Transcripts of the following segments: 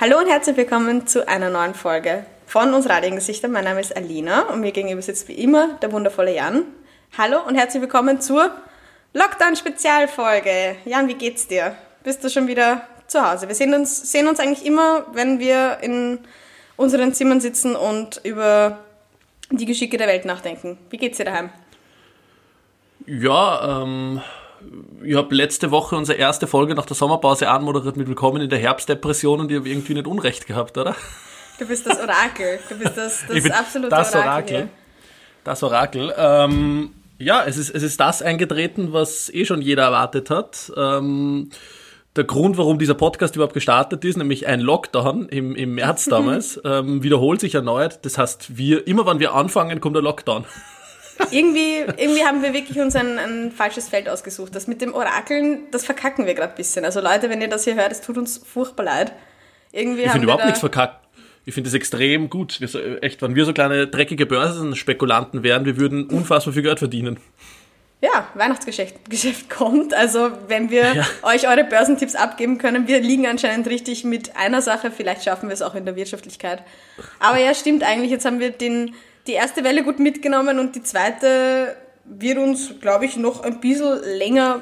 Hallo und herzlich willkommen zu einer neuen Folge von uns Radiogesichter. Mein Name ist Alina und mir gegenüber sitzt wie immer der wundervolle Jan. Hallo und herzlich willkommen zur Lockdown-Spezialfolge. Jan, wie geht's dir? Bist du schon wieder zu Hause? Wir sehen uns, sehen uns eigentlich immer, wenn wir in unseren Zimmern sitzen und über die Geschicke der Welt nachdenken. Wie geht's dir daheim? Ja, ähm, ich habe letzte Woche unsere erste Folge nach der Sommerpause anmoderiert mit Willkommen in der Herbstdepression und ich habe irgendwie nicht Unrecht gehabt, oder? Du bist das Orakel. Du bist das, das ich bin absolute das Orakel. Orakel. Das Orakel. Ähm, ja, es ist, es ist das eingetreten, was eh schon jeder erwartet hat. Ähm, der Grund, warum dieser Podcast überhaupt gestartet ist, nämlich ein Lockdown im, im März damals, ähm, wiederholt sich erneut. Das heißt, wir, immer wenn wir anfangen, kommt der Lockdown. Irgendwie, irgendwie haben wir wirklich uns ein, ein falsches Feld ausgesucht. Das mit dem Orakeln, das verkacken wir gerade ein bisschen. Also Leute, wenn ihr das hier hört, es tut uns furchtbar leid. Irgendwie Ich finde überhaupt nichts verkackt. Ich finde es extrem gut. Wir, so- echt, wenn wir so kleine dreckige Börsenspekulanten wären, wir würden unfassbar viel Geld verdienen. Ja, Weihnachtsgeschäft Geschäft kommt. Also wenn wir Ja. euch eure Börsentipps abgeben können, wir liegen anscheinend richtig mit einer Sache. Vielleicht schaffen wir es auch in der Wirtschaftlichkeit. Aber ja, stimmt eigentlich. Jetzt haben wir den, die erste Welle gut mitgenommen und die zweite wird uns, glaube ich, noch ein bisschen länger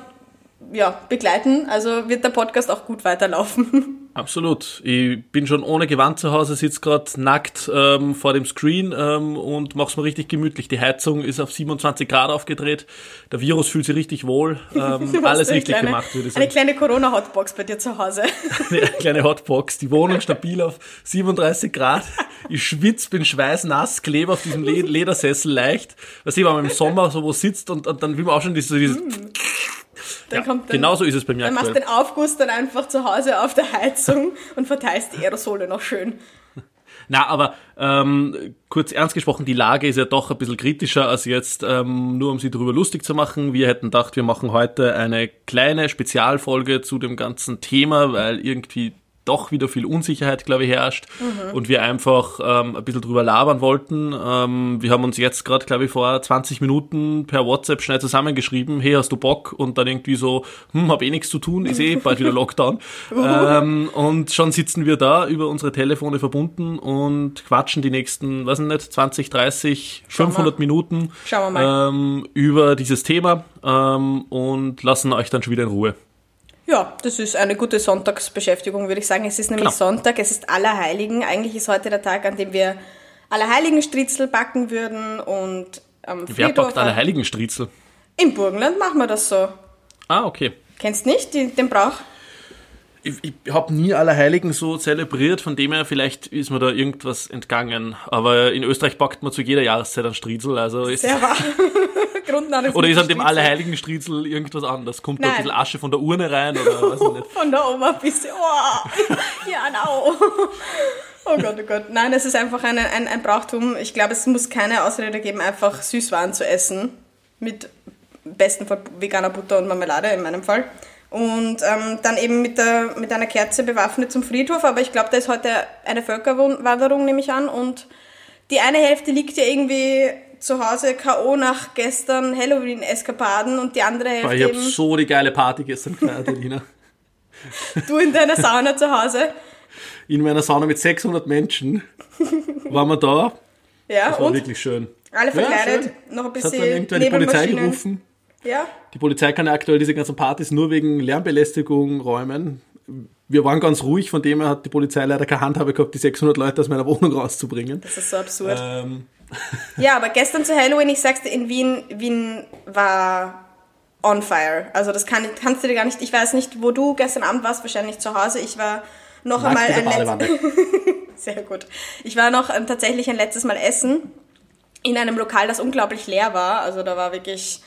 ja, begleiten. Also wird der Podcast auch gut weiterlaufen. Absolut. Ich bin schon ohne Gewand zu Hause, sitze gerade nackt ähm, vor dem Screen ähm, und mach's mir richtig gemütlich. Die Heizung ist auf 27 Grad aufgedreht. Der Virus fühlt sich richtig wohl. Ähm, Du alles eine richtig kleine, gemacht, würde ich Eine sagen. kleine Corona-Hotbox bei dir zu Hause. Eine kleine Hotbox. Die Wohnung stabil auf 37 Grad. Ich schwitz, bin schweißnass, klebe auf diesem Le Ledersessel leicht. Was ich, wenn man im Sommer so wo sitzt und, und dann will man auch schon dieses, dieses Dann ja, kommt dann, genauso ist es bei mir Dann machst aktuell. du den Aufguss dann einfach zu Hause auf der Heizung und verteilst die Aerosole noch schön. Na, aber ähm, kurz ernst gesprochen, die Lage ist ja doch ein bisschen kritischer als jetzt, ähm, nur um sie darüber lustig zu machen. Wir hätten gedacht, wir machen heute eine kleine Spezialfolge zu dem ganzen Thema, weil irgendwie doch wieder viel Unsicherheit, glaube ich, herrscht und wir einfach ähm, ein bisschen drüber labern wollten. Ähm, wir haben uns jetzt gerade, glaube ich, vor 20 Minuten per WhatsApp schnell zusammengeschrieben, hey, hast du Bock? Und dann irgendwie so, hm, hab eh nichts zu tun, ist eh bald wieder Lockdown. ähm, und schon sitzen wir da über unsere Telefone verbunden und quatschen die nächsten, weiß ich nicht, 20, 30, 500 Minuten Schauen wir mal. ähm, über dieses Thema ähm, und lassen euch dann schon wieder in Ruhe. Ja, das ist eine gute Sonntagsbeschäftigung, würde ich sagen. Es ist nämlich Genau. Sonntag, es ist Allerheiligen. Eigentlich ist heute der Tag, an dem wir Allerheiligen-Stritzel backen würden und am Wer Friedhof. backt alle Heiligenstriezel? Im Burgenland machen wir das so. Ah, okay. Kennst nicht die, den Brauch? Ich, ich habe nie Allerheiligen so zelebriert, von dem her vielleicht ist mir da irgendwas entgangen. Aber in Österreich backt man zu jeder Jahreszeit einen Striezel, also ist, Sehr wahr. Grundnahrung oder ist an dem. Allerheiligen Striezel irgendwas anderes? Kommt da ein Nein. bisschen Asche von der Urne rein oder weiß ich nicht? Von der Oma bis, oh, ja, no. Oh Gott, oh Gott. Nein, es ist einfach eine, ein, ein Brauchtum. Ich glaube, es muss keine Ausrede geben, einfach Süßwaren zu essen. Mit besten Fall veganer Butter und Marmelade in meinem Fall. Und ähm, dann eben mit, der, mit einer Kerze bewaffnet zum Friedhof. Aber ich glaube, da ist heute eine Völkerwanderung, nehme ich an. Und die eine Hälfte liegt ja irgendwie zu Hause K.O. nach gestern Halloween-Eskapaden und die andere Hälfte ich habe so die geile Party gestern gefeiert, Elina. du in deiner Sauna zu Hause. In meiner Sauna mit 600 Menschen waren wir da. Ja, Das war und wirklich schön. alle verkleidet, schön. noch ein Es hat dann bisschen irgendwann die Polizei gerufen. Ja, Die Polizei kann ja aktuell diese ganzen Partys nur wegen Lärmbelästigung räumen. Wir waren ganz ruhig, von dem her hat die Polizei leider keine Handhabe gehabt, die 600 Leute aus meiner Wohnung rauszubringen. das ist so absurd. Ähm, Ja, aber gestern zu Halloween, ich sag's dir, in Wien, Wien war on fire. Also das kann, kannst du dir gar nicht, ich weiß nicht, wo du gestern Abend warst, wahrscheinlich zu Hause. Ich war noch nackt einmal ein letztes. Sehr gut. Ich war noch ähm, tatsächlich ein letztes Mal essen in einem Lokal, das unglaublich leer war. Also da war wirklich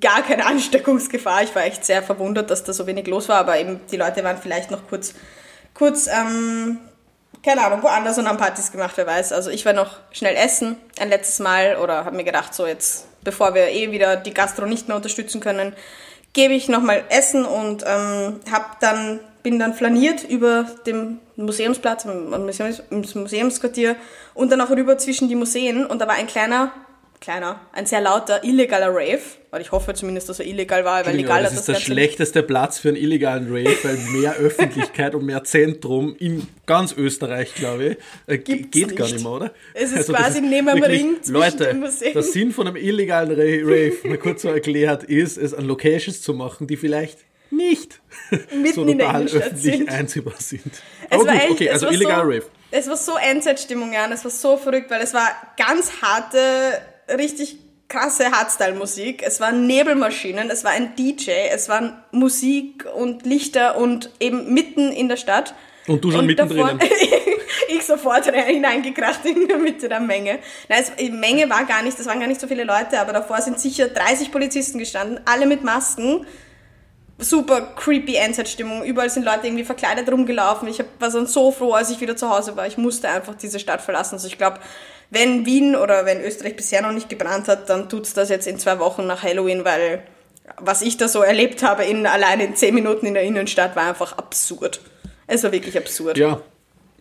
gar keine Ansteckungsgefahr. Ich war echt sehr verwundert, dass da so wenig los war, aber eben die Leute waren vielleicht noch kurz, kurz, ähm, keine Ahnung, woanders und haben Partys gemacht, wer weiß. Also ich war noch schnell essen, ein letztes Mal, oder habe mir gedacht, so jetzt, bevor wir eh wieder die Gastro nicht mehr unterstützen können, gebe ich nochmal Essen und ähm, hab dann, bin dann flaniert über dem Museumsplatz, im, Museums, im Museumsquartier und dann auch rüber zwischen die Museen und da war ein kleiner kleiner, ein sehr lauter, illegaler Rave. Weil ich hoffe zumindest, dass er illegal war, weil legal das hat ist der schlechteste Platz für einen illegalen Rave, weil mehr Öffentlichkeit und mehr Zentrum in ganz Österreich, glaube ich, äh, Gibt's geht gar nicht. nicht mehr, oder? Also Es ist quasi neben einem wirklich- Ring Leute, der Sinn von einem illegalen Ra- Rave, mal kurz so erklärt, ist, es an Locations zu machen, die vielleicht nicht Mitten so in der Innenstadt öffentlich sind. einziehbar sind. Es gut, echt, okay, also war illegaler so, Rave. Es war so Endzeitstimmung, Jan. Es war so verrückt, weil es war ganz harte, richtig krasse Hardstyle-Musik. Es waren Nebelmaschinen, es war ein DJ, es waren Musik und Lichter und eben mitten in der Stadt. Und du schon mittendrin. ich sofort hineingekracht in der Mitte der Menge. Nein, es, die Menge war gar nicht, das waren gar nicht so viele Leute, aber davor sind sicher 30 Polizisten gestanden, alle mit Masken super creepy Endzeitstimmung. Überall sind Leute irgendwie verkleidet rumgelaufen. Ich hab, war dann so froh, als ich wieder zu Hause war. Ich musste einfach diese Stadt verlassen. Also ich glaube, wenn Wien oder wenn Österreich bisher noch nicht gebrannt hat, dann tut's das jetzt in zwei Wochen nach Halloween, weil was ich da so erlebt habe in allein in zehn Minuten in der Innenstadt war einfach absurd. Es war wirklich absurd. Ja.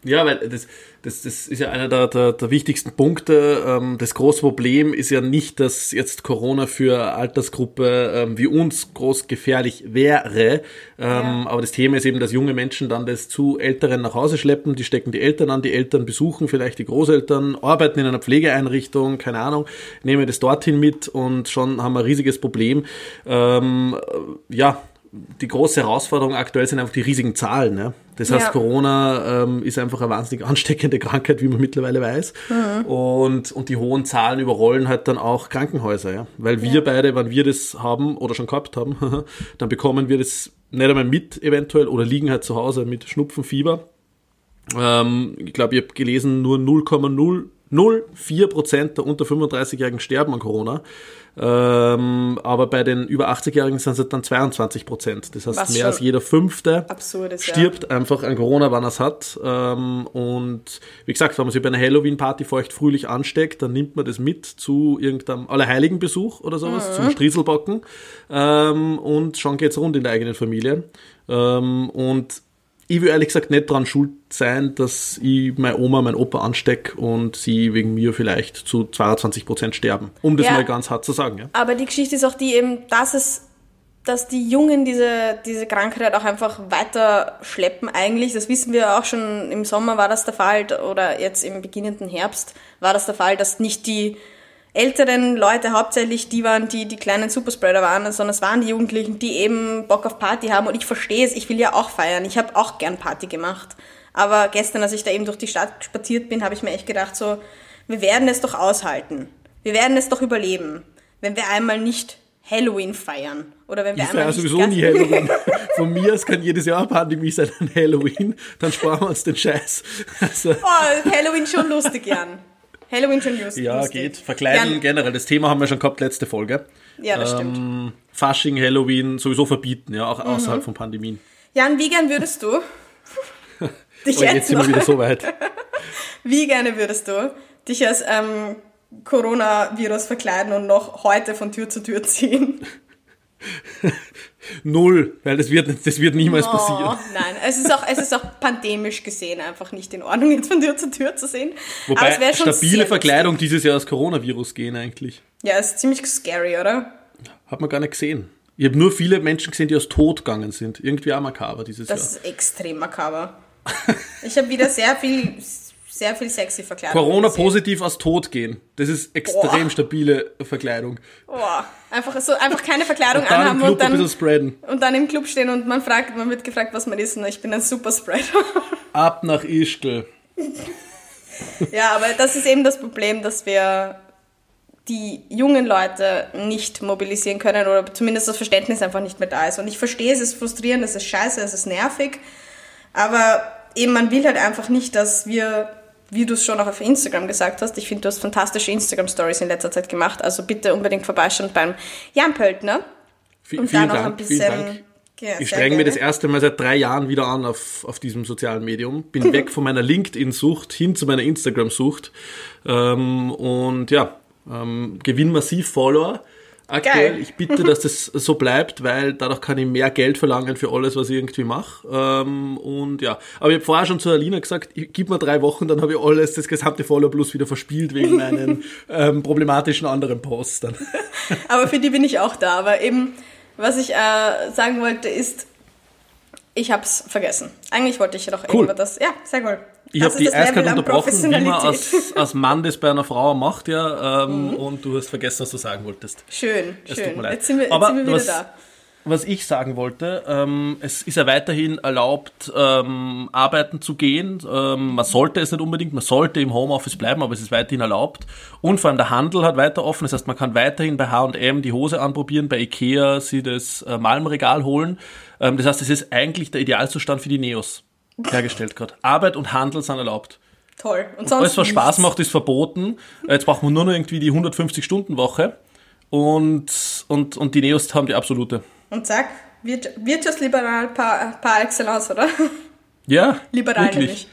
Ja, weil das, das, das ist ja einer der, der, der wichtigsten Punkte. Ähm, Das große Problem ist ja nicht, dass jetzt Corona für Altersgruppe ähm, wie uns groß gefährlich wäre. Ähm, Aber das Thema ist eben, dass junge Menschen dann das zu Älteren nach Hause schleppen. Die stecken die Eltern an, die Eltern besuchen vielleicht die Großeltern, arbeiten in einer Pflegeeinrichtung, keine Ahnung, nehmen das dorthin mit und schon haben wir ein riesiges Problem. Ja, die große Herausforderung aktuell sind einfach die riesigen Zahlen. Ja? Das heißt, Ja. Corona ähm, ist einfach eine wahnsinnig ansteckende Krankheit, wie man mittlerweile weiß. Und, und die hohen Zahlen überrollen halt dann auch Krankenhäuser. Ja? Weil wir beide, wenn wir das haben oder schon gehabt haben, dann bekommen wir das nicht einmal mit eventuell oder liegen halt zu Hause mit Schnupfen, Fieber. Ähm, ich glaube, ich habe gelesen, nur 0,004 Prozent der unter 35-Jährigen sterben an Corona. Ähm, aber bei den über 80-Jährigen sind es dann 22 Prozent. Das heißt, Was mehr als jeder Fünfte absurd ist, ja. stirbt einfach an Corona, wann er es hat. Ähm, und wie gesagt, wenn man sich bei einer Halloween-Party feucht fröhlich ansteckt, dann nimmt man das mit zu irgendeinem Allerheiligenbesuch oder sowas, Mhm. zum Strieselbocken. Ähm, und schon geht's rund in der eigenen Familie. Ähm, und ich will ehrlich gesagt nicht dran schuld sein, dass ich meine Oma, mein Opa anstecke und sie wegen mir vielleicht zu 22 Prozent sterben. Um das Ja. mal ganz hart zu sagen. Ja. Aber die Geschichte ist auch die eben, dass es, dass die Jungen diese, diese Krankheit auch einfach weiter schleppen eigentlich. Das wissen wir auch schon im Sommer war das der Fall oder jetzt im beginnenden Herbst war das der Fall, dass nicht die älteren Leute hauptsächlich die waren, die die kleinen Superspreader waren, sondern es waren die Jugendlichen, die eben Bock auf Party haben und ich verstehe es, ich will ja auch feiern, ich habe auch gern Party gemacht. Aber gestern, als ich da eben durch die Stadt spaziert bin, habe ich mir echt gedacht so, wir werden es doch aushalten. Wir werden es doch überleben, wenn wir einmal nicht Halloween feiern. Oder wenn wir Ich einmal nicht sowieso nie Halloween. Von mir aus kann jedes Jahr Pandemie sein an Halloween. Dann sparen wir uns den Scheiß. Also, Oh, Halloween schon lustig, Jan. Halloween schon lustig. ja, lustig. geht. Verkleiden Jan, generell. Das Thema haben wir schon gehabt, letzte Folge. ja, das stimmt. Ähm, Fasching, Halloween sowieso verbieten, ja, auch Mhm. außerhalb von Pandemien. Jan, wie gern würdest du dich Oh, jetzt jetzt sind wir wieder so weit. wie gerne würdest du dich als ähm, Coronavirus verkleiden und noch heute von Tür zu Tür ziehen? Null, weil das wird, das wird niemals Oh, passieren. nein, es ist, auch, es ist auch pandemisch gesehen einfach nicht in Ordnung, jetzt von Tür zu Tür zu sehen. Wobei es wäre schon stabile Verkleidung dieses Jahr als Coronavirus gehen eigentlich. lustig. Ja, ist ziemlich scary, oder? Hat man gar nicht gesehen. Ich habe nur viele Menschen gesehen, die aus Tod gegangen sind. Irgendwie auch makaber dieses Das Jahr. ist extrem makaber. Ich habe wieder sehr viel, sehr viel sexy Verkleidung Corona gesehen. positiv aus Tod gehen. Das ist extrem Boah. stabile Verkleidung. Boah, einfach so, einfach keine Verkleidung Und anhaben und dann, spreaden. und dann im Club stehen und man fragt, man wird gefragt, was man ist. Und ich bin ein Superspreader. Ab nach Ischgl. ja, aber das ist eben das Problem, dass wir die jungen Leute nicht mobilisieren können oder zumindest das Verständnis einfach nicht mehr da ist. Und ich verstehe, es ist frustrierend, es ist scheiße, es ist nervig, aber eben man will halt einfach nicht, dass wir, wie du es schon auch auf Instagram gesagt hast, ich finde, du hast fantastische Instagram-Stories in letzter Zeit gemacht, also bitte unbedingt vorbeischauen beim Jan Pöltner V und vielen da noch Dank, ein vielen bisschen... Dank. Ja, Ich sehr streng mir das erste Mal seit drei Jahren wieder an auf, auf diesem sozialen Medium. Bin weg von meiner LinkedIn-Sucht hin zu meiner Instagram-Sucht. Ähm, und ja, ähm, gewinn massiv Follower. Aktuell. Geil. Ich bitte, dass das so bleibt, weil dadurch kann ich mehr Geld verlangen für alles, was ich irgendwie mache. Ähm, und ja, aber ich habe vorher schon zu Alina gesagt, ich, gib mir drei Wochen, dann habe ich alles, das gesamte Follow Plus wieder verspielt wegen meinen ähm, problematischen anderen Posts. Aber für die bin ich auch da. Aber eben, was ich äh, sagen wollte, ist, ich hab's vergessen. Eigentlich wollte ich noch Cool. irgendwas. Ja, sehr cool. Ich habe die eiskalt unterbrochen, wie man als, als Mann das bei einer Frau macht, ja, ähm, und du hast vergessen, was du sagen wolltest. Schön, Es tut schön. mir leid. Jetzt sind wir, Aber sind wir wieder was, da. was ich sagen wollte, ähm, es ist ja weiterhin erlaubt, ähm, arbeiten zu gehen. Ähm, man sollte es nicht unbedingt, man sollte im Homeoffice bleiben, aber es ist weiterhin erlaubt. Und vor allem der Handel hat weiter offen. Das heißt, man kann weiterhin bei H&M die Hose anprobieren, bei Ikea sie das äh, Malmregal holen. Ähm, das heißt, es ist eigentlich der Idealzustand für die Neos hergestellt gerade. Arbeit und Handel sind erlaubt. Toll. Und sonst Alles, was Spaß macht, ist verboten. Jetzt brauchen wir nur noch irgendwie die 150-Stunden-Woche. Und, und, und die Neos haben die absolute. Und zack, Wirtschaftsliberal par, par excellence, oder? Ja, Liberal wirklich.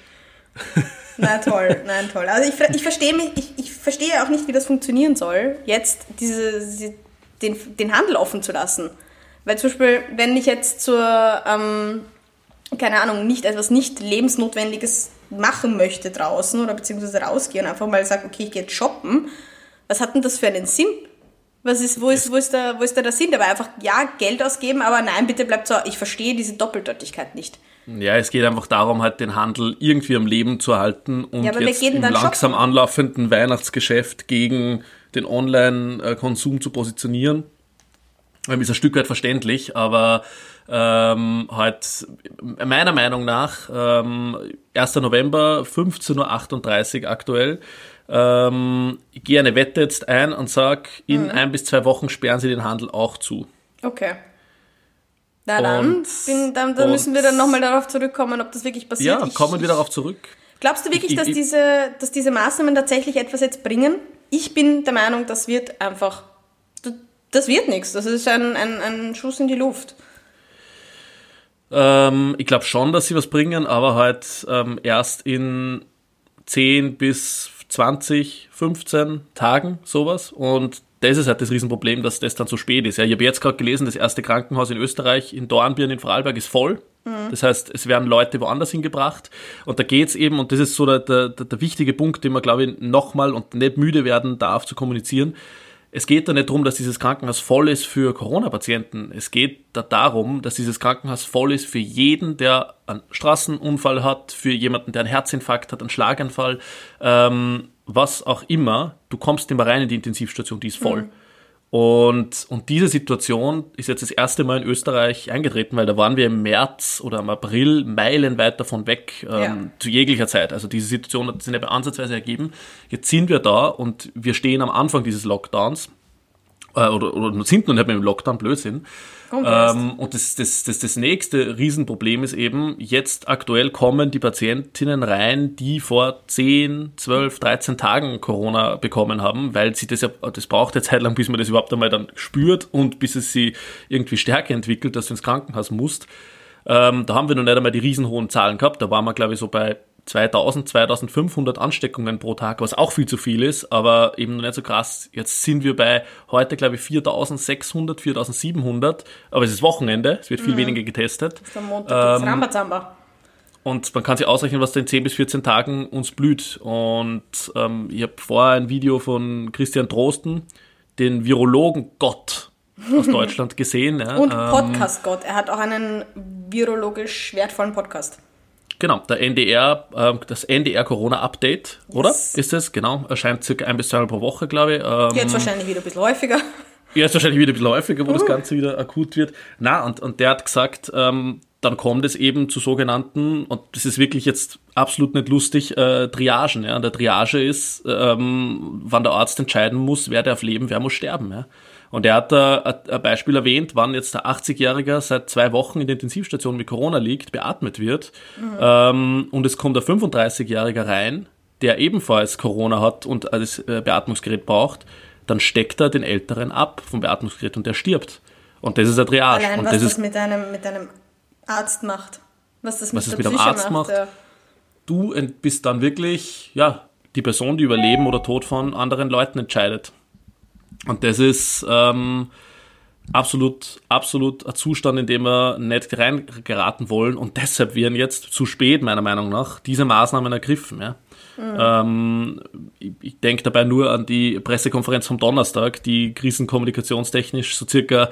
nämlich. Na toll, nein, toll. Also ich, ich verstehe mich, ich, ich verstehe auch nicht, wie das funktionieren soll, jetzt diese, den, den Handel offen zu lassen. Weil zum Beispiel, wenn ich jetzt zur, ähm, keine Ahnung, nicht etwas nicht lebensnotwendiges machen möchte draußen oder beziehungsweise rausgehe und einfach mal sage, okay, ich gehe jetzt shoppen, was hat denn das für einen Sinn? Was ist, wo ist, wo ist da, wo ist da der Sinn dabei? Einfach, ja, Geld ausgeben, aber nein, bitte bleibt so, ich verstehe diese Doppeldeutigkeit nicht. Ja, es geht einfach darum, halt den Handel irgendwie am Leben zu halten und Ja, jetzt im langsam anlaufenden Weihnachtsgeschäft gegen den Online-Konsum zu positionieren. Ist ein Stück weit verständlich, aber ähm, halt meiner Meinung nach ähm, 1. November 15.38 Uhr aktuell. Ähm, ich gehe eine Wette jetzt ein und sag, in ein bis zwei Wochen sperren sie den Handel auch zu. Okay. Na dann, Und- bin, dann, dann und- müssen wir dann nochmal darauf zurückkommen, ob das wirklich passiert. Ja, Ich- kommen wir darauf zurück. Glaubst du wirklich, Ich- dass, ich- diese, dass diese Maßnahmen tatsächlich etwas jetzt bringen? Ich bin der Meinung, das wird einfach, das wird nichts. Das ist ein, ein, ein Schuss in die Luft. Ähm, ich glaube schon, dass sie was bringen, aber halt ähm, erst in 10 bis 20, 15 Tagen sowas. Und das ist halt das Riesenproblem, dass das dann zu spät ist. Ja, ich habe jetzt gerade gelesen, das erste Krankenhaus in Österreich, in Dornbirn in Vorarlberg, ist voll. Das heißt, es werden Leute woanders hingebracht. Und da geht's eben, und das ist so der, der, der wichtige Punkt, den man, glaube ich, nochmal und nicht müde werden darf zu kommunizieren. Es geht da nicht darum, dass dieses Krankenhaus voll ist für Corona-Patienten. Es geht da darum, dass dieses Krankenhaus voll ist für jeden, der einen Straßenunfall hat, für jemanden, der einen Herzinfarkt hat, einen Schlaganfall, ähm, was auch immer. Du kommst immer rein in die Intensivstation, die ist voll. Und, und diese Situation ist jetzt das erste Mal in Österreich eingetreten, weil da waren wir im März oder im April meilenweit davon weg, ähm, Ja. zu jeglicher Zeit. Also diese Situation hat sich nicht mehr ansatzweise ergeben. Jetzt sind wir da und wir stehen am Anfang dieses Lockdowns. Äh, oder, oder sind noch nicht mehr im Lockdown, Blödsinn. Ähm, und das, das, das, das nächste Riesenproblem ist eben, jetzt aktuell kommen die Patientinnen rein, die vor 10, 12, 13 Tagen Corona bekommen haben, weil sie das ja, das braucht ja Zeit lang, bis man das überhaupt einmal dann spürt und bis es sie irgendwie Stärke entwickelt, dass du ins Krankenhaus musst. Ähm, da haben wir noch nicht einmal die riesenhohen Zahlen gehabt. Da waren wir, glaube ich, so bei 2000, 2500 Ansteckungen pro Tag, was auch viel zu viel ist, aber eben noch nicht so krass. Jetzt sind wir bei heute, glaube ich, 4600, 4700, aber es ist Wochenende, es wird viel weniger getestet. Am Montag Ähm, Rambazamba. Und man kann sich ausrechnen, was da in 10 bis 14 Tagen uns blüht. Und ähm, ich habe vorher ein Video von Christian Drosten, den Virologen Gott aus Deutschland gesehen. Ja. Und Ähm, Podcast-Gott. Er hat auch einen virologisch wertvollen Podcast. Genau, der NDR, ähm, das NDR Corona Update, oder? Yes. Ist es, genau. Erscheint circa ein bis zweimal pro Woche, glaube ich. Ähm, Jetzt wahrscheinlich wieder ein bisschen häufiger. Ist wahrscheinlich wieder ein bisschen häufiger, wo Uh. das Ganze wieder akut wird. Na, und, und der hat gesagt, ähm, dann kommt es eben zu sogenannten, und das ist wirklich jetzt absolut nicht lustig, äh, Triagen. Ja? Und der Triage ist, ähm, wann der Arzt entscheiden muss, wer darf leben, wer muss sterben. Ja? Und er hat da ein- Beispiel erwähnt, wann jetzt der 80-Jähriger seit zwei Wochen in der Intensivstation mit Corona liegt, beatmet wird, ähm, und es kommt ein 35-Jähriger rein, der ebenfalls Corona hat und das äh, Beatmungsgerät braucht, dann steckt er den Älteren ab vom Beatmungsgerät und der stirbt. Und das ist ein Triage. Allein und was das das ist, mit einem, mit einem Arzt macht. Was das Was mit es der mit einem Arzt macht. Ja. du bist dann wirklich, ja, die Person, die über Leben oder Tod von anderen Leuten entscheidet. Und das ist ähm, absolut, absolut ein Zustand, in dem wir nicht reingeraten wollen. Und deshalb werden jetzt zu spät, meiner Meinung nach, diese Maßnahmen ergriffen. Ja. Mhm. Ähm, ich, ich denke dabei nur an die Pressekonferenz vom Donnerstag, die krisenkommunikationstechnisch so circa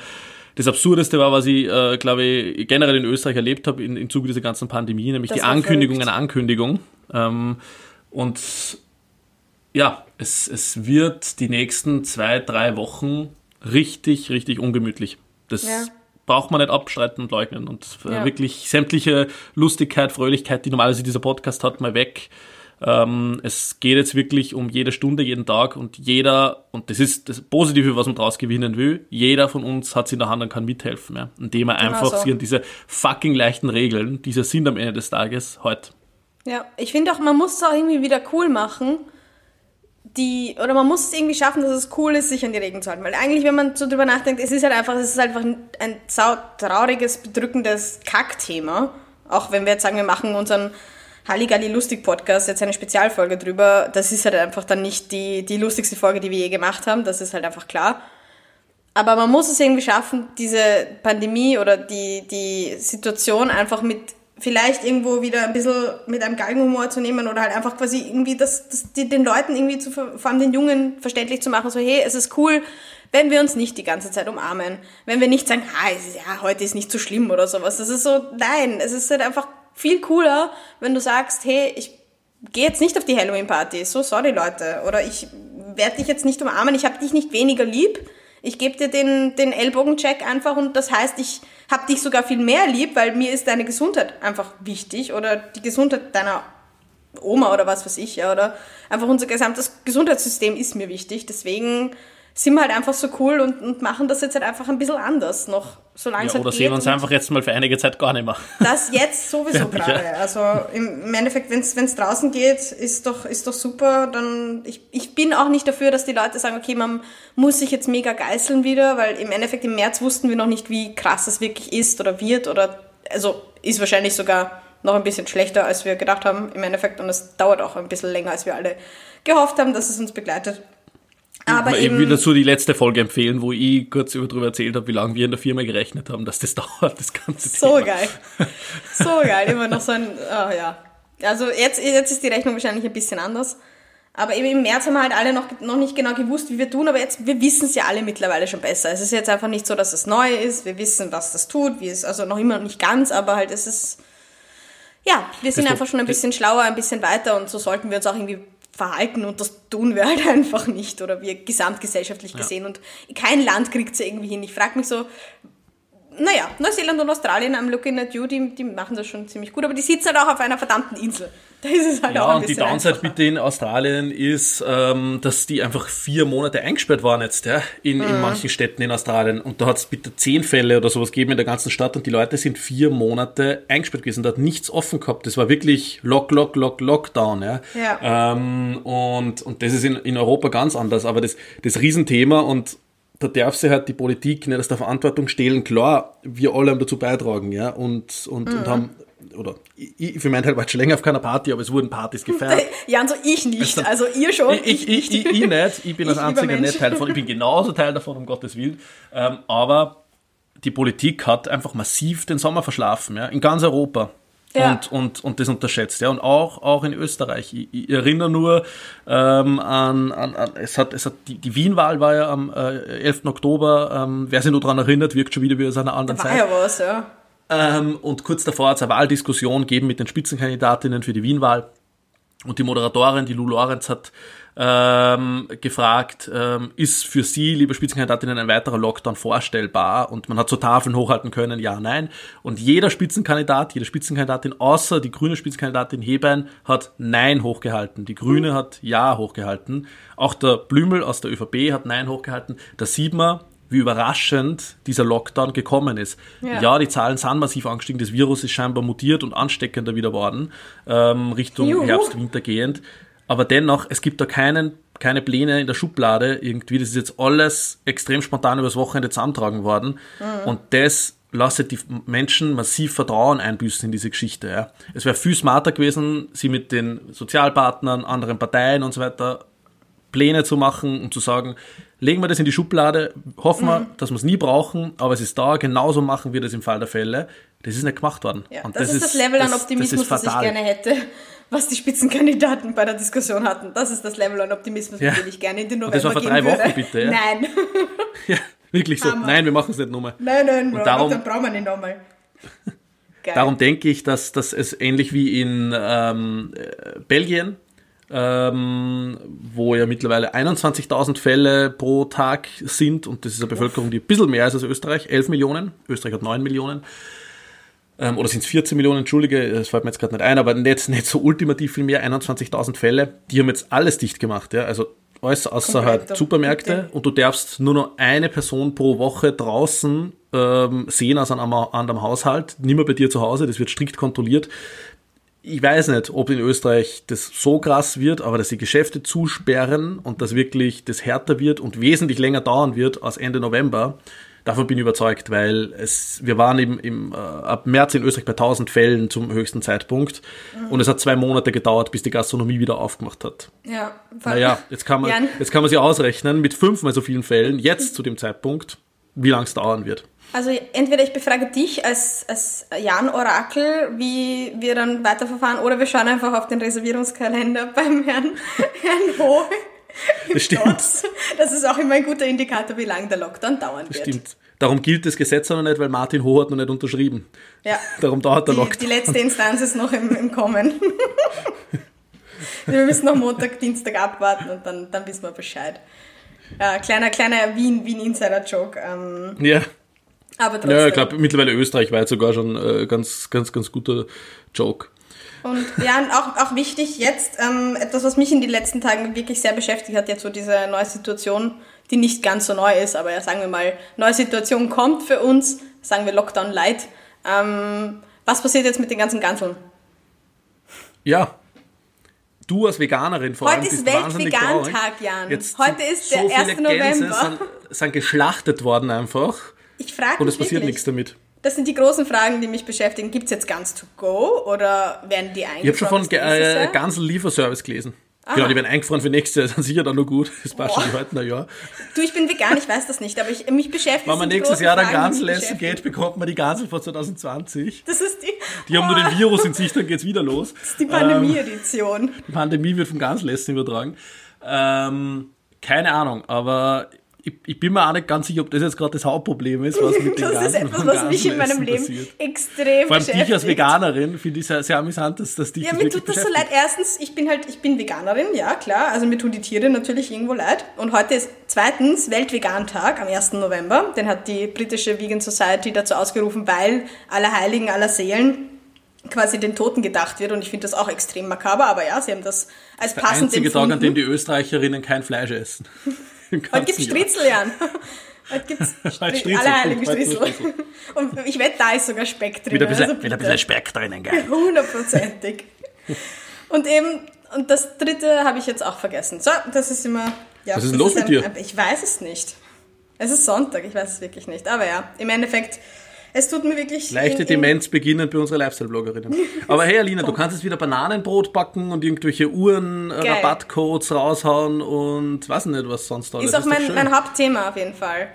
das Absurdeste war, was ich, äh, glaube ich, generell in Österreich erlebt habe in, im Zuge dieser ganzen Pandemie, nämlich das die Ankündigung verrückt. einer Ankündigung. Ähm, und ja, es, es wird die nächsten zwei, drei Wochen richtig, richtig ungemütlich. Das ja. braucht man nicht abstreiten und leugnen. Und äh, ja. wirklich sämtliche Lustigkeit, Fröhlichkeit, die normalerweise dieser Podcast hat, mal weg. Ähm, es geht jetzt wirklich um jede Stunde, jeden Tag und jeder, und das ist das Positive, was man daraus gewinnen will, jeder von uns hat es in der Hand und kann mithelfen, ja, indem er genau einfach so. sich an diese fucking leichten Regeln, die sind am Ende des Tages, heute. Ja, ich finde auch, man muss es auch irgendwie wieder cool machen die, oder man muss es irgendwie schaffen, dass es cool ist, sich an die Regeln zu halten. Weil eigentlich, wenn man so drüber nachdenkt, es ist halt einfach, es ist einfach ein trauriges, bedrückendes Kackthema. Auch wenn wir jetzt sagen, wir machen unseren Halligalli Lustig Podcast jetzt eine Spezialfolge drüber, das ist halt einfach dann nicht die, die lustigste Folge, die wir je gemacht haben, das ist halt einfach klar. Aber man muss es irgendwie schaffen, diese Pandemie oder die, die Situation einfach mit vielleicht irgendwo wieder ein bisschen mit einem Galgenhumor zu nehmen oder halt einfach quasi irgendwie das, das die, den Leuten irgendwie zu, vor allem den Jungen verständlich zu machen, so hey, es ist cool, wenn wir uns nicht die ganze Zeit umarmen, wenn wir nicht sagen, ah, ja, heute ist nicht so schlimm oder sowas. Das ist so, nein, es ist halt einfach viel cooler, wenn du sagst, hey, ich gehe jetzt nicht auf die Halloween-Party, so sorry Leute, oder ich werde dich jetzt nicht umarmen, ich habe dich nicht weniger lieb, ich gebe dir den, den Ellbogencheck einfach und das heißt, ich habe dich sogar viel mehr lieb, weil mir ist deine Gesundheit einfach wichtig oder die Gesundheit deiner Oma oder was weiß ich, ja, oder einfach unser gesamtes Gesundheitssystem ist mir wichtig. Deswegen sind wir halt einfach so cool und, und machen das jetzt halt einfach ein bisschen anders noch, solange ja, es halt Oder sehen wir uns einfach jetzt mal für einige Zeit gar nicht mehr. Das jetzt sowieso gerade. Also im Endeffekt, wenn es draußen geht, ist doch, ist doch super. Dann ich, ich bin auch nicht dafür, dass die Leute sagen, okay, man muss sich jetzt mega geißeln wieder, weil im Endeffekt im März wussten wir noch nicht, wie krass es wirklich ist oder wird oder also ist wahrscheinlich sogar noch ein bisschen schlechter, als wir gedacht haben im Endeffekt und es dauert auch ein bisschen länger, als wir alle gehofft haben, dass es uns begleitet. Aber ich will dazu die letzte Folge empfehlen, wo ich kurz darüber erzählt habe, wie lange wir in der Firma gerechnet haben, dass das dauert, das ganze so Thema. So geil. So geil. Immer noch so ein, oh ja. Also jetzt, jetzt ist die Rechnung wahrscheinlich ein bisschen anders. Aber eben im März haben wir halt alle noch, noch nicht genau gewusst, wie wir tun, aber jetzt, wir wissen es ja alle mittlerweile schon besser. Es ist jetzt einfach nicht so, dass es neu ist. Wir wissen, was das tut, wie es, also noch immer nicht ganz, aber halt es ist, ja, wir sind das einfach schon ein bisschen schlauer, ein bisschen weiter und so sollten wir uns auch irgendwie verhalten und das tun wir halt einfach nicht oder wir gesamtgesellschaftlich gesehen ja. und kein Land kriegt es irgendwie hin. Ich frage mich so, naja, Neuseeland und Australien, I'm looking at you, die, die machen das schon ziemlich gut, aber die sitzen halt auch auf einer verdammten Insel. Da ist es halt ja, auch ein und die Downside einfacher. bitte in Australien ist, ähm, dass die einfach vier Monate eingesperrt waren jetzt, ja, in, mhm. in manchen Städten in Australien. Und da hat es bitte zehn Fälle oder sowas gegeben in der ganzen Stadt und die Leute sind vier Monate eingesperrt gewesen. Da hat nichts offen gehabt. Das war wirklich Lock, Lock, Lock, Lockdown, ja. ja. Ähm, und, und das ist in, in Europa ganz anders. Aber das, das Riesenthema und da darf sich halt die Politik nicht aus der Verantwortung stehlen. Klar, wir alle haben dazu beitragen, ja, und, und, mhm. und haben, oder ich, für meinen Teil war ich schon länger auf keiner Party, aber es wurden Partys gefeiert. Ja, also ich nicht, also, also ihr schon. Ich, ich, ich, ich, ich nicht, ich bin als einziger nicht Teil davon, ich bin genauso Teil davon, um Gottes Willen, ähm, aber die Politik hat einfach massiv den Sommer verschlafen, ja, in ganz Europa. Ja. Und, und, und das unterschätzt. Ja. Und auch, auch in Österreich. Ich, ich erinnere nur ähm, an, an, an, es hat, es hat die, die Wien-Wahl war ja am äh, 11. Oktober. Ähm, wer sich nur daran erinnert, wirkt schon wieder wie aus einer anderen da war Zeit. Ja was, ja. Ähm, und kurz davor hat es eine Wahldiskussion gegeben mit den Spitzenkandidatinnen für die Wien-Wahl. Und die Moderatorin, die Lou Lorenz, hat ähm, gefragt, ähm, ist für Sie, liebe Spitzenkandidatinnen, ein weiterer Lockdown vorstellbar? Und man hat so Tafeln hochhalten können, ja, nein. Und jeder Spitzenkandidat, jede Spitzenkandidatin, außer die grüne Spitzenkandidatin Hebein, hat Nein hochgehalten. Die Grüne hat Ja hochgehalten. Auch der Blümel aus der ÖVP hat Nein hochgehalten. Da sieht man, wie überraschend dieser Lockdown gekommen ist. Ja. ja, die Zahlen sind massiv angestiegen, das Virus ist scheinbar mutiert und ansteckender wieder worden, ähm, Richtung Juhu. Herbst, Winter gehend. Aber dennoch, es gibt da keinen, keine Pläne in der Schublade irgendwie. Das ist jetzt alles extrem spontan übers Wochenende zusammentragen worden. Mhm. Und das lasst die Menschen massiv Vertrauen einbüßen in diese Geschichte. Ja. Es wäre viel smarter gewesen, sie mit den Sozialpartnern, anderen Parteien und so weiter Pläne zu machen und zu sagen, legen wir das in die Schublade, hoffen wir, Mhm. dass wir es nie brauchen, aber es ist da, genauso machen wir das im Fall der Fälle. Das ist nicht gemacht worden. Ja, Und das, ist das Level an das- Optimismus, das, das, ich gerne hätte, was die Spitzenkandidaten bei der Diskussion hatten. Das ist das Level an Optimismus, Ja. mit dem ich gerne in den Und November das war vor drei würde. Wochen, bitte, ja. Nein, Ja, wirklich so. Hammer. Nein, wir machen es nicht nochmal. nein, nein, Bro, darum- dann brauchen wir nicht nochmal. Darum denke ich, dass, dass es ähnlich wie in ähm, äh, Belgien, ähm, wo ja mittlerweile 21.000 Fälle pro Tag sind und das ist eine Bevölkerung, die ein bisschen mehr ist als Österreich, 11 Millionen. Österreich hat 9 Millionen. Ähm, oder sind es 14 Millionen, entschuldige, das fällt mir jetzt gerade nicht ein, aber nicht, nicht so ultimativ viel mehr, 21.000 Fälle. Die haben jetzt alles dicht gemacht, ja, also alles außer Komplett, Supermärkte bitte. und du darfst nur noch eine Person pro Woche draußen ähm, sehen aus einem anderen Haushalt, nimmer bei dir zu Hause, das wird strikt kontrolliert. Ich weiß nicht, ob in Österreich das so krass wird, aber dass die Geschäfte zusperren und dass wirklich das härter wird und wesentlich länger dauern wird als Ende November, davon bin ich überzeugt, weil es, wir waren eben im, äh, ab März in Österreich bei 1000 Fällen zum höchsten Zeitpunkt und es hat zwei Monate gedauert, bis die Gastronomie wieder aufgemacht hat. Ja. Naja, jetzt kann man, Jan. jetzt kann man sich ausrechnen, mit fünfmal so vielen Fällen, jetzt zu dem Zeitpunkt, wie lange es dauern wird. Also entweder ich befrage dich als, als Jan Orakel, wie wir dann weiterverfahren, oder wir schauen einfach auf den Reservierungskalender beim Herrn, Herrn Ho. Das stimmt. Das ist auch immer ein guter Indikator, wie lange der Lockdown dauern wird. Stimmt. Darum gilt das Gesetz noch nicht, weil Martin Ho hat noch nicht unterschrieben. Ja. Darum dauert der Die, Lockdown. die letzte Instanz ist noch im, im Kommen. wir müssen noch Montag, Dienstag abwarten und dann, dann wissen wir Bescheid. Ja, kleiner, kleiner Wien, Wien-Insider-Joke. Ähm, Ja. aber trotzdem. Ja, ich glaube, mittlerweile Österreich war jetzt sogar schon äh, ganz, ganz, ganz guter Joke. Und ja, und auch, auch wichtig jetzt, ähm, etwas, was mich in den letzten Tagen wirklich sehr beschäftigt hat, jetzt so diese neue Situation, die nicht ganz so neu ist, aber ja, sagen wir mal, neue Situation kommt für uns, sagen wir Lockdown Light. Ähm, was passiert jetzt mit den ganzen Ganzeln? Ja. Du als Veganerin vor Heute allem ist Weltvegan-Tag. Jan. Jetzt Heute ist der so 1. viele Gänse November. Sind, sind geschlachtet worden einfach Ich frage und es passiert nichts damit. Das sind die großen Fragen, die mich beschäftigen. Gibt es jetzt ganz to go oder werden die eingefroren? Ich habe schon von äh, ganzen Lieferservice gelesen. Genau, die werden eingefroren für nächstes Jahr, sind sicher dann noch gut. Das passt Boah. schon heute ein Jahr. Du, ich bin vegan, ich weiß das nicht, aber ich, mich beschäftigt Wenn man nächstes Jahr dann Gansel essen geht, bekommt man die Gansel von 2020. Das ist die, Die haben nur Boah, den Virus in sich, dann geht's wieder los. das ist die Ähm, Pandemie-Edition. Die Pandemie wird vom Ganselessen übertragen. Ähm, keine Ahnung, aber ich, ich bin mir auch nicht ganz sicher, ob das jetzt gerade das Hauptproblem ist, was mit den Das ist etwas, was mich in meinem Leben passiert. extrem Vor allem dich als. Veganerin finde ich sehr, sehr amüsant, dass, dass dich Ja, das mir tut das so leid. Erstens, ich bin halt, ich bin Veganerin, ja klar. Also mir tun die Tiere natürlich irgendwo leid. Und heute ist zweitens Weltvegan-Tag am 1. November. Den hat die britische Vegan Society dazu ausgerufen, weil aller Heiligen, aller Seelen quasi den Toten gedacht wird. Und ich finde das auch extrem makaber. Aber ja, sie haben das als Der passend einzige Tag, empfunden. an dem die Österreicherinnen kein Fleisch essen. Heute gibt's Jahr. Stritzel, Jan. Heute gibt's Stritzel, alle heiligen heute Stritzel. Und ich wette, da ist sogar Speck drin. Wieder ein bisschen, also wieder ein bisschen Speck drinnen, gell? Hundertprozentig. Und eben, und das dritte habe ich jetzt auch vergessen. So, das ist immer. Ja, Was ist los mit ein, dir? ein- Ich weiß es nicht. Es ist Sonntag, ich weiß es wirklich nicht. Aber ja, im Endeffekt, es tut mir wirklich. Leichte in- in- Demenz beginnend bei unserer Lifestyle-Bloggerinnen. Aber hey, Alina, du kannst jetzt wieder Bananenbrot backen und irgendwelche Uhren, äh, Geil. Rabattcodes raushauen und weiß nicht, was sonst alles. Ist auch doch mein, mein Hauptthema auf jeden Fall.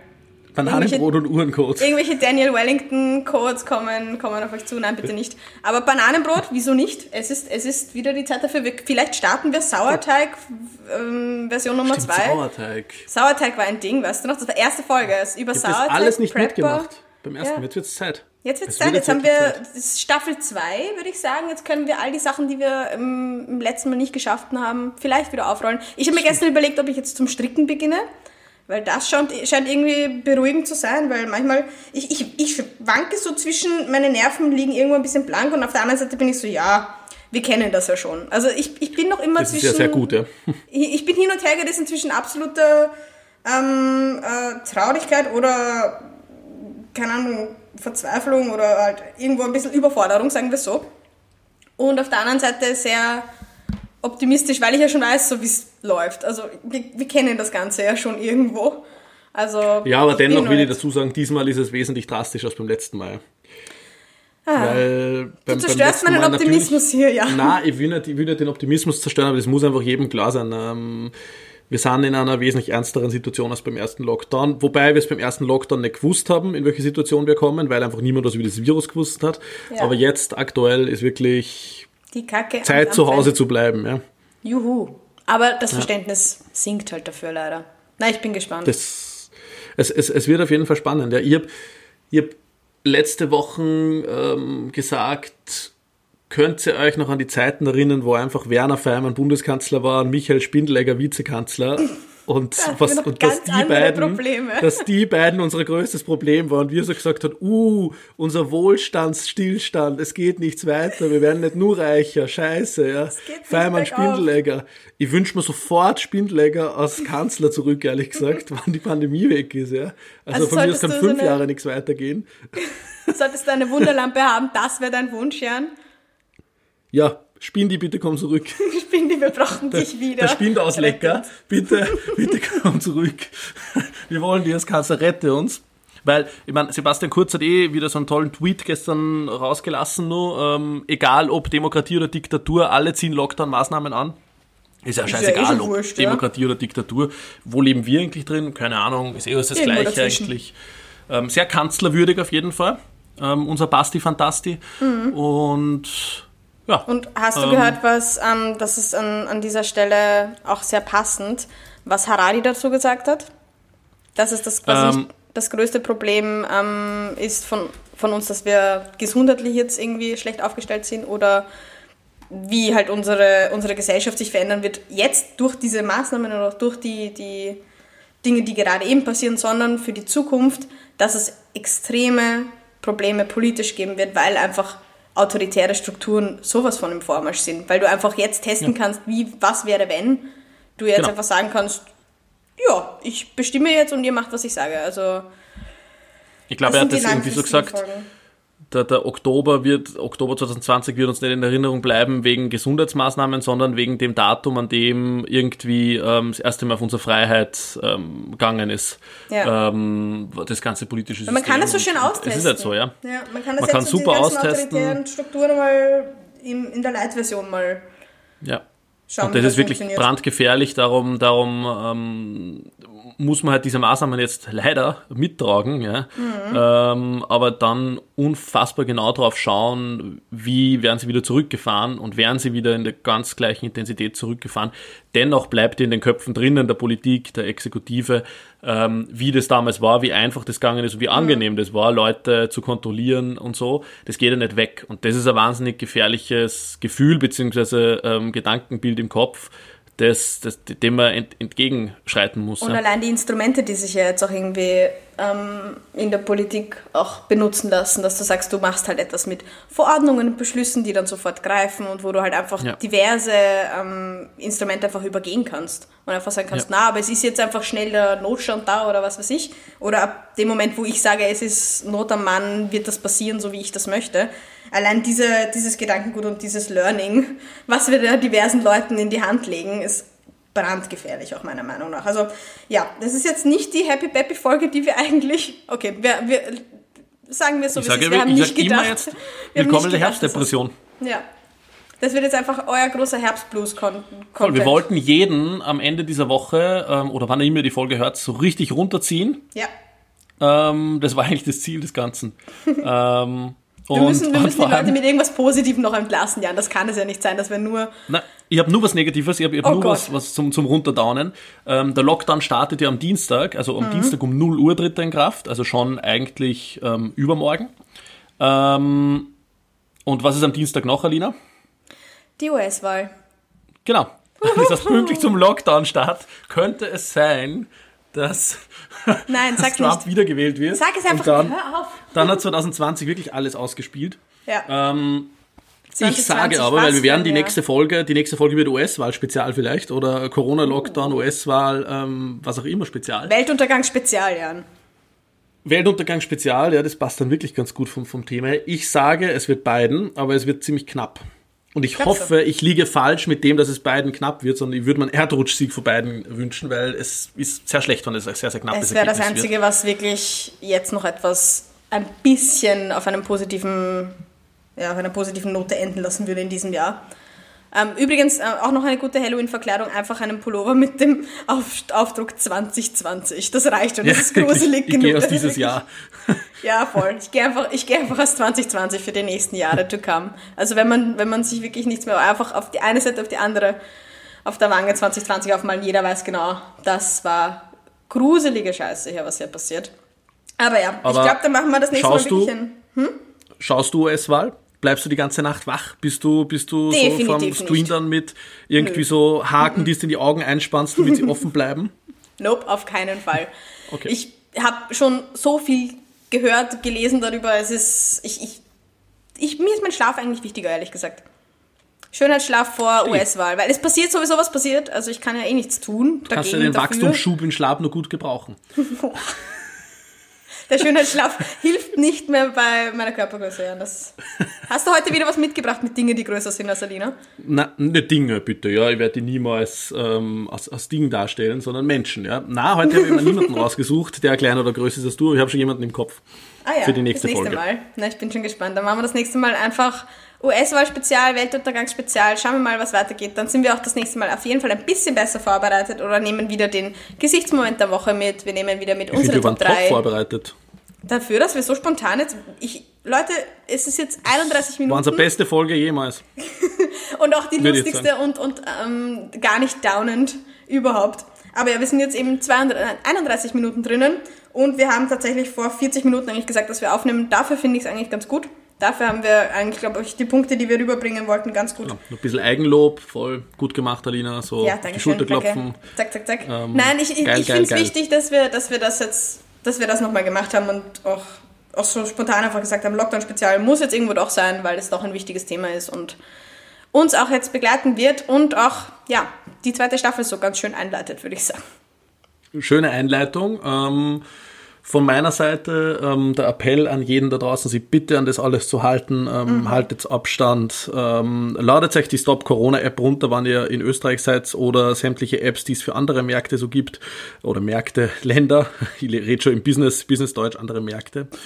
Bananenbrot und Uhrencodes. Irgendwelche Daniel Wellington-Codes kommen, kommen auf euch zu. Nein, bitte nicht. Aber Bananenbrot, wieso nicht? Es ist, es ist wieder die Zeit dafür. Wir, vielleicht starten wir Sauerteig ähm, Version Nummer Stimmt, 2. Sauerteig. Sauerteig war ein Ding, weißt du noch? Das war erste Folge. Ist über Ich habe das Sauerteig. alles nicht Prepper. mitgemacht. Beim ersten Ja. Jetzt wird's Zeit. Jetzt wird's Es Zeit. wird Jetzt haben wir das ist Staffel 2, würde ich sagen. Jetzt können wir all die Sachen, die wir im, im letzten Mal nicht geschafft haben, vielleicht wieder aufrollen. Ich habe mir gestern überlegt, ob ich jetzt zum Stricken beginne. Weil das scheint, scheint irgendwie beruhigend zu sein, weil manchmal, ich, ich, ich wanke so zwischen, meine Nerven liegen irgendwo ein bisschen blank und auf der anderen Seite bin ich so, ja, wir kennen das ja schon. Also ich, ich bin noch immer Das ist zwischen... ja sehr gut, ja. Ich, ich bin hin und her gerissen zwischen absoluter ähm, äh, Traurigkeit oder, keine Ahnung, Verzweiflung oder halt irgendwo ein bisschen Überforderung, sagen wir so. Und auf der anderen Seite sehr optimistisch, weil ich ja schon weiß, so wie es läuft. Also wir, wir kennen das Ganze ja schon irgendwo. Also Ja, aber ich dennoch noch will ich nicht- dazu sagen, diesmal ist es wesentlich drastischer als beim letzten Mal. Ah, Weil beim, du zerstörst meinen Optimismus hier, ja. Nein, ich will, nicht, ich will nicht den Optimismus zerstören, aber das muss einfach jedem klar sein. Ähm, wir sind in einer wesentlich ernsteren Situation als beim ersten Lockdown, wobei wir es beim ersten Lockdown nicht gewusst haben, in welche Situation wir kommen, weil einfach niemand was über das Virus gewusst hat. Ja. Aber jetzt aktuell ist wirklich die Kacke Zeit zu Hause zu bleiben. Ja. Juhu. Aber das Verständnis ja. sinkt halt dafür leider. Na, ich bin gespannt. Das, es, es, es wird auf jeden Fall spannend. Ja. Ich habe ich hab letzte Woche ähm, gesagt, könnt ihr euch noch an die Zeiten erinnern, wo einfach Werner Feimann Bundeskanzler war und Michael Spindelegger Vizekanzler? Und, was, und dass, die beiden, dass die beiden unser größtes Problem waren. Und wir so gesagt haben, uh, unser Wohlstandsstillstand, es geht nichts weiter, wir werden nicht nur reicher, scheiße, ja. Feimann Spindelegger. Ich wünsche mir sofort Spindelegger als Kanzler zurück, ehrlich gesagt, wann die Pandemie weg ist, ja. Also, also von mir aus kann fünf so Jahre nichts weitergehen. Solltest du eine Wunderlampe haben, das wäre dein Wunsch, Jan? Ja, Spindi, bitte komm zurück. Spindi, wir brauchen der, dich wieder. Der Spindauslecker, bitte, bitte komm zurück. Wir wollen dich als Kanzler, rette uns. Weil, ich meine, Sebastian Kurz hat eh wieder so einen tollen Tweet gestern rausgelassen, nur, ähm, egal ob Demokratie oder Diktatur, alle ziehen Lockdown-Maßnahmen an. Ist ja scheißegal, ist ja eh ob wurscht, Demokratie ja? oder Diktatur. Wo leben wir eigentlich drin? Keine Ahnung, ist eh alles das Irgendwo Gleiche dazwischen. eigentlich. Ähm, sehr kanzlerwürdig auf jeden Fall. Ähm, unser Basti Fantasti. Mhm. Und ja. Und hast du ähm, gehört, was, ähm, das ist an, an dieser Stelle auch sehr passend, was Harari dazu gesagt hat? Dass es das ähm, das größte Problem ähm, ist von, von uns, dass wir gesundheitlich jetzt irgendwie schlecht aufgestellt sind oder wie halt unsere, unsere Gesellschaft sich verändern wird, jetzt durch diese Maßnahmen oder durch die, die Dinge, die gerade eben passieren, sondern für die Zukunft, dass es extreme Probleme politisch geben wird, weil einfach autoritäre Strukturen sowas von im Vormarsch sind, weil du einfach jetzt testen ja. kannst, wie, was wäre, wenn du jetzt genau. einfach sagen kannst, ja, ich bestimme jetzt und ihr macht, was ich sage. Also ich glaube, er hat das irgendwie so gesagt. Folgen der, der Oktober wird, Oktober 2020 wird uns nicht in Erinnerung bleiben wegen Gesundheitsmaßnahmen, sondern wegen dem Datum, an dem irgendwie ähm, das erste Mal auf unsere Freiheit ähm, gegangen ist. Ja. Ähm, das ganze politische System. Man kann das so schön austesten. Das ist halt so, ja. ja man kann das man kann super austesten. Strukturen mal in, in der Light-Version mal ja. schauen. Und das ist wirklich brandgefährlich, darum, darum ähm, muss man halt diese Maßnahmen jetzt leider mittragen, ja. Mhm. Ähm, aber dann unfassbar genau drauf schauen, wie werden sie wieder zurückgefahren und werden sie wieder in der ganz gleichen Intensität zurückgefahren. Dennoch bleibt in den Köpfen drinnen der Politik, der Exekutive, ähm, wie das damals war, wie einfach das gegangen ist und wie angenehm mhm. das war, Leute zu kontrollieren und so. Das geht ja nicht weg. Und das ist ein wahnsinnig gefährliches Gefühl beziehungsweise ähm, Gedankenbild im Kopf das, das, dem man ent, entgegenschreiten muss. Und ja. allein die Instrumente, die sich ja jetzt auch irgendwie ähm, in der Politik auch benutzen lassen, dass du sagst, du machst halt etwas mit Verordnungen und Beschlüssen, die dann sofort greifen und wo du halt einfach ja. diverse ähm, Instrumente einfach übergehen kannst und einfach sagen kannst, ja. na, aber es ist jetzt einfach schnell der Notstand da oder was weiß ich. Oder ab dem Moment, wo ich sage, es ist Not am Mann, wird das passieren, so wie ich das möchte allein diese, dieses Gedankengut und dieses Learning, was wir da diversen Leuten in die Hand legen, ist brandgefährlich, auch meiner Meinung nach. Also ja, das ist jetzt nicht die Happy Peppy Folge, die wir eigentlich, okay, wir, wir sagen wir so, ich sage, wir haben ich nicht gedacht. Jetzt, willkommen in der Herbstdepression. Ja, das wird jetzt einfach euer großer Herbstblues Content. Wir wollten jeden am Ende dieser Woche ähm, oder wann immer ihr die Folge hört, so richtig runterziehen. Ja. Ähm, das war eigentlich das Ziel des Ganzen. ähm, wir müssen, wir müssen die Leute mit irgendwas Positivem noch entlassen, Jan. Das kann es ja nicht sein, dass wir nur. Nein, ich habe nur was Negatives, ich habe hab oh nur was, was zum, zum Runterdownen. Ähm, der Lockdown startet ja am Dienstag, also am mhm. Dienstag um 0 Uhr tritt er in Kraft, also schon eigentlich ähm, übermorgen. Ähm, und was ist am Dienstag noch, Alina? Die US-Wahl. Genau. Das heißt, pünktlich zum Lockdown-Start könnte es sein, dass Nein, sag Trump nicht. wiedergewählt wird. Sag es einfach, dann, hör auf. Dann hat 2020 wirklich alles ausgespielt. Ja. Ähm, ich sage aber, weil wir werden die nächste Folge, die nächste Folge wird US-Wahl-Spezial vielleicht oder Corona-Lockdown, uh. US-Wahl, ähm, was auch immer Spezial. Weltuntergang-Spezial, Jan. Weltuntergang-Spezial, ja, das passt dann wirklich ganz gut vom, vom Thema. Ich sage, es wird beiden, aber es wird ziemlich knapp. Und ich hoffe, ich liege falsch mit dem, dass es beiden knapp wird, sondern ich würde mir einen Erdrutschsieg für beiden wünschen, weil es ist sehr schlecht, wenn es sehr, sehr knapp ist. Es wäre das Einzige, wird. was wirklich jetzt noch etwas ein bisschen auf einem positiven, ja, auf einer positiven Note enden lassen würde in diesem Jahr. Ähm, übrigens äh, auch noch eine gute Halloween-Verkleidung, einfach einen Pullover mit dem Auf Aufdruck 2020. Das reicht schon, das Ja, ist gruselig ich, ich genug. gehe aus dieses Jahr. Ja, voll. Ich gehe einfach, ich gehe einfach aus 2020 für die nächsten Jahre to come. Also wenn man, wenn man sich wirklich nichts mehr einfach auf die eine Seite auf die andere auf der Wange 2020 aufmalen, jeder weiß genau, das war gruselige Scheiße hier, was hier passiert. Aber ja, Aber ich glaube, dann machen wir das nächste Mal schaust du- wirklich ein. Schaust du US-Wahl? Bleibst du die ganze Nacht wach? Bist du, bist du so vom nicht. Stream dann mit irgendwie so Haken, die es in die Augen einspannst, damit sie offen bleiben? Nope, auf keinen Fall. Okay. Ich habe schon so viel gehört, gelesen darüber. Es ist, ich, ich, ich, mir ist mein Schlaf eigentlich wichtiger, ehrlich gesagt. Schönheitsschlaf vor. US-Wahl, weil es passiert sowieso was passiert. Also ich kann ja eh nichts tun. Kannst du dagegen, den dafür. Wachstumsschub in Schlaf nur gut gebrauchen? Der Schönheitsschlaf hilft nicht mehr bei meiner Körpergröße. Ja. Das Hast du heute wieder was mitgebracht mit Dingen, die größer sind als Alina? Na, ne Dinge, bitte, ja. Ich werde die niemals ähm, als, als Ding darstellen, sondern Menschen, ja. Na, heute habe ich mir niemanden rausgesucht, der kleiner oder größer ist als du. Ich habe schon jemanden im Kopf. Ah ja, Für die nächste das nächste Folge. Mal. Na, ich bin schon gespannt. Dann machen wir das nächste Mal einfach US-Wahl-Spezial, Weltuntergangsspezial. Schauen wir mal, was weitergeht. Dann sind wir auch das nächste Mal auf jeden Fall ein bisschen besser vorbereitet oder nehmen wieder den Gesichtsmoment der Woche mit. Wir nehmen wieder mit Ich unseren Top top 3. vorbereitet. Dafür, dass wir so spontan jetzt... Ich, Leute, es ist jetzt 31 War Minuten. unsere beste Folge jemals. Und auch die Würde lustigste und, und ähm, gar nicht downend überhaupt. Aber ja, wir sind jetzt eben 32, nein, 31 Minuten drinnen und wir haben tatsächlich vor 40 Minuten eigentlich gesagt, dass wir aufnehmen. Dafür finde ich es eigentlich ganz gut. Dafür haben wir eigentlich, glaube ich, die Punkte, die wir rüberbringen wollten, ganz gut. Ja, noch ein bisschen Eigenlob, voll gut gemacht, Alina. So Ja, die danke Schulter schön. klopfen. Danke. Zack, zack, zack. Ähm, Nein, ich, ich, ich finde es wichtig, dass wir, dass wir das jetzt, dass wir das nochmal gemacht haben und auch, auch so spontan einfach gesagt haben, Lockdown-Spezial muss jetzt irgendwo doch sein, weil es doch ein wichtiges Thema ist und uns auch jetzt begleiten wird und auch, ja, die zweite Staffel so ganz schön einleitet, würde ich sagen. Schöne Einleitung. Ähm, von meiner Seite ähm, der Appell an jeden da draußen, sich bitte an das alles zu halten. Ähm, Mhm. Haltet Abstand. Ähm, ladet euch die Stop Corona App runter, wann ihr in Österreich seid oder sämtliche Apps, die es für andere Märkte so gibt. Oder Märkte, Länder. Ich rede schon im Business, Business Deutsch, andere Märkte.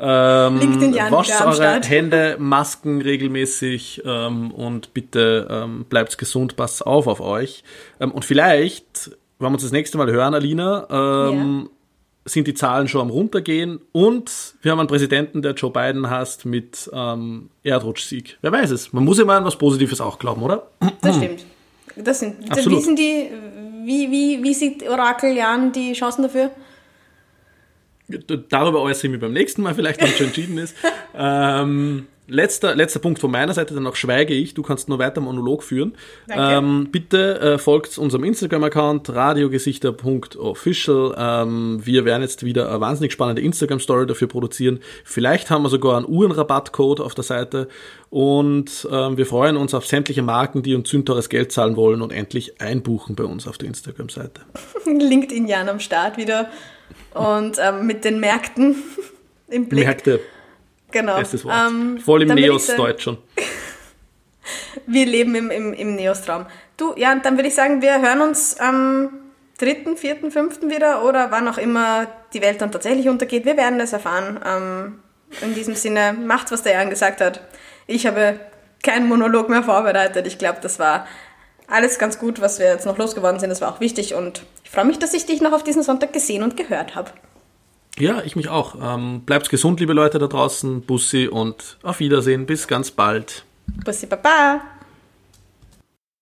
Ähm, LinkedIn wascht eure. Hände, Masken regelmäßig ähm, und bitte ähm, bleibt gesund, passt auf auf euch. Ähm, und vielleicht, wenn wir uns das nächste Mal hören, Alina, ähm, sind die Zahlen schon am runtergehen und wir haben einen Präsidenten, der Joe Biden hasst, mit ähm, Erdrutschsieg. Wer weiß es. Man muss immer an was Positives auch glauben, oder? Das stimmt. Das sind. Absolut. wie sind die, wie, wie, wie sieht Orakel Jan die Chancen dafür? Darüber äußere ich mich beim nächsten Mal vielleicht, wenn es schon entschieden ist. ähm, letzter, letzter Punkt von meiner Seite, danach schweige ich. Du kannst nur weiter Monolog führen. Ähm, bitte äh, folgt unserem Instagram-Account radiogesichter.official. Ähm, wir werden jetzt wieder eine wahnsinnig spannende Instagram-Story dafür produzieren. Vielleicht haben wir sogar einen Uhrenrabattcode auf der Seite. Und ähm, wir freuen uns auf sämtliche Marken, die uns sündteures Geld zahlen wollen und endlich einbuchen bei uns auf der Instagram-Seite. LinkedIn Jan am Start wieder. Und ähm, mit den Märkten im Blick. Märkte, genau. bestes Wort. Ähm, Voll im Neos-Deutsch schon. Wir leben im, im, im Neos-Traum. Du, ja, dann würde ich sagen, wir hören uns am 3., 4., 5. wieder oder wann auch immer die Welt dann tatsächlich untergeht. Wir werden es erfahren. Ähm, in diesem Sinne, macht, was der Jan gesagt hat. Ich habe keinen Monolog mehr vorbereitet. Ich glaube, das war alles ganz gut, was wir jetzt noch losgeworden sind. Das war auch wichtig und ich freue mich, dass ich dich noch auf diesen Sonntag gesehen und gehört habe. Ja, ich mich auch. Ähm, bleibt gesund, liebe Leute da draußen. Bussi und auf Wiedersehen. Bis ganz bald. Bussi Baba!